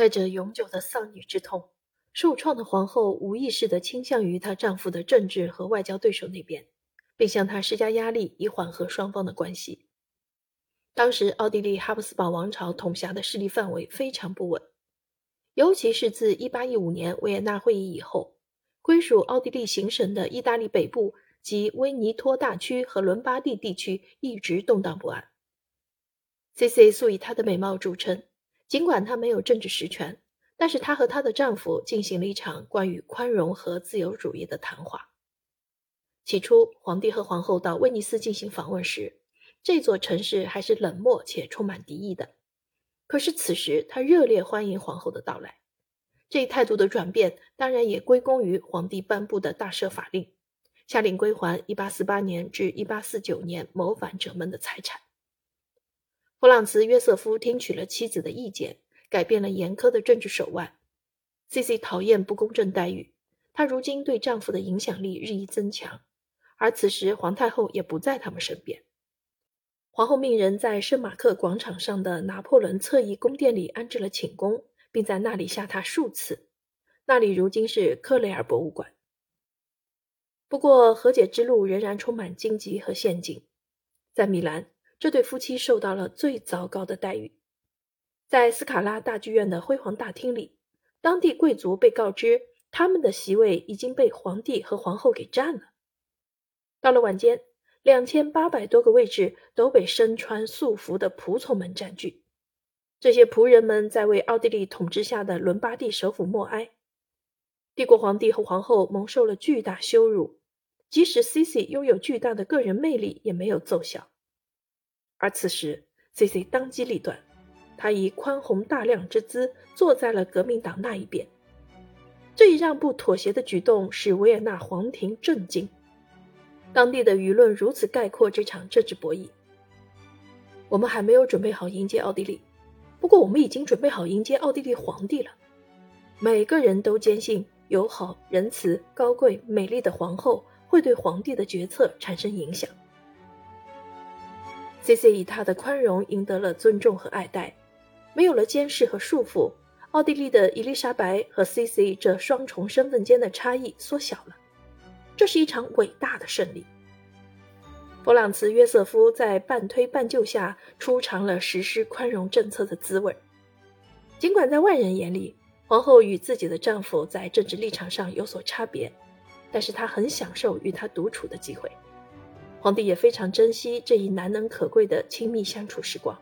带着永久的丧女之痛，受创的皇后无意识地倾向于她丈夫的政治和外交对手那边，并向他施加压力以缓和双方的关系。当时，奥地利哈布斯堡王朝统辖的势力范围非常不稳，尤其是自1815年维也纳会议以后，归属奥地利行省的意大利北部及威尼托大区和伦巴第地区一直动荡不安。C.C. 素以她的美貌著称，尽管她没有政治实权，但是她和她的丈夫进行了一场关于宽容和自由主义的谈话。起初，皇帝和皇后到威尼斯进行访问时，这座城市还是冷漠且充满敌意的，可是此时他热烈欢迎皇后的到来。这一态度的转变，当然也归功于皇帝颁布的大赦法令，下令归还1848年至1849年谋反者们的财产。弗朗茨·约瑟夫听取了妻子的意见，改变了严苛的政治手腕。C.C. 讨厌不公正待遇，她如今对丈夫的影响力日益增强，而此时皇太后也不在他们身边。皇后命人在圣马克广场上的拿破仑侧翼宫殿里安置了寝宫，并在那里下榻数次。那里如今是克雷尔博物馆。不过，和解之路仍然充满荆棘和陷阱。在米兰，这对夫妻受到了最糟糕的待遇。在斯卡拉大剧院的辉煌大厅里，当地贵族被告知他们的席位已经被皇帝和皇后给占了。到了晚间。两千八百多个位置都被身穿素服的仆从们占据。这些仆人们在为奥地利统治下的伦巴第首府默哀。帝国皇帝和皇后蒙受了巨大羞辱，即使 C.C. 拥有巨大的个人魅力也没有奏效。而此时，C.C. 当机立断，他以宽宏大量之姿坐在了革命党那一边。这一让步妥协的举动使维也纳皇庭震惊。当地的舆论如此概括这场政治博弈。我们还没有准备好迎接奥地利，不过我们已经准备好迎接奥地利皇帝了。每个人都坚信友好、仁慈、高贵、美丽的皇后会对皇帝的决策产生影响。C.C. 以他的宽容赢得了尊重和爱戴，没有了监视和束缚，奥地利的伊丽莎白和 C.C. 这双重身份间的差异缩小了。这是一场伟大的胜利。弗朗茨·约瑟夫在半推半就下出尝了实施宽容政策的滋味。尽管在外人眼里，皇后与自己的丈夫在政治立场上有所差别，但是她很享受与他独处的机会。皇帝也非常珍惜这一难能可贵的亲密相处时光。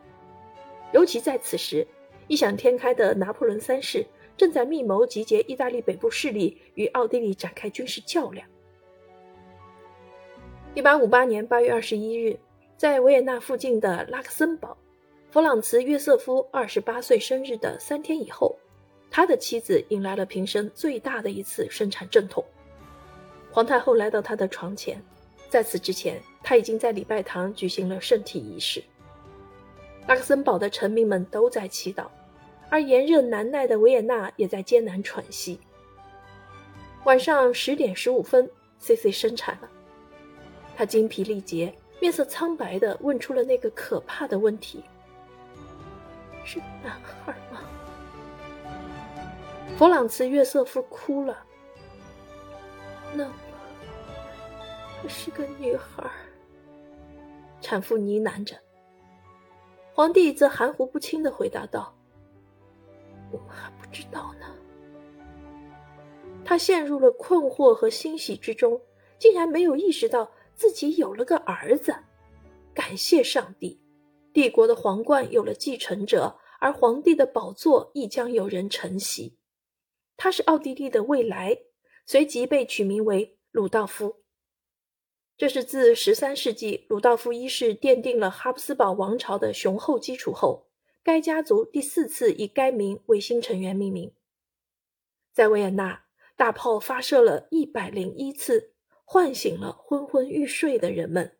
尤其在此时，异想天开的拿破仑三世正在密谋集结意大利北部势力与奥地利展开军事较量。一八五八年八月二十一日，在维也纳附近的拉克森堡，弗朗茨·约瑟夫二十八岁生日的三天以后，他的妻子迎来了平生最大的一次生产阵痛。皇太后来到他的床前，在此之前，他已经在礼拜堂举行了圣体仪式。拉克森堡的臣民们都在祈祷，而炎热难耐的维也纳也在艰难喘息。晚上十点十五分，C.C. 生产了。他精疲力竭、面色苍白的问出了那个可怕的问题：“是男孩吗？”弗朗茨·约瑟夫哭了。那，她是个女孩。产妇呢喃着。皇帝则含糊不清地回答道：“我们还不知道呢。”他陷入了困惑和欣喜之中，竟然没有意识到。自己有了个儿子，感谢上帝，帝国的皇冠有了继承者，而皇帝的宝座亦将有人承袭。他是奥地利的未来，随即被取名为鲁道夫。这是自十三世纪鲁道夫一世奠定了哈布斯堡王朝的雄厚基础后，该家族第四次以该名为新成员命名。在维也纳，大炮发射了一百零一次。唤醒了昏昏欲睡的人们。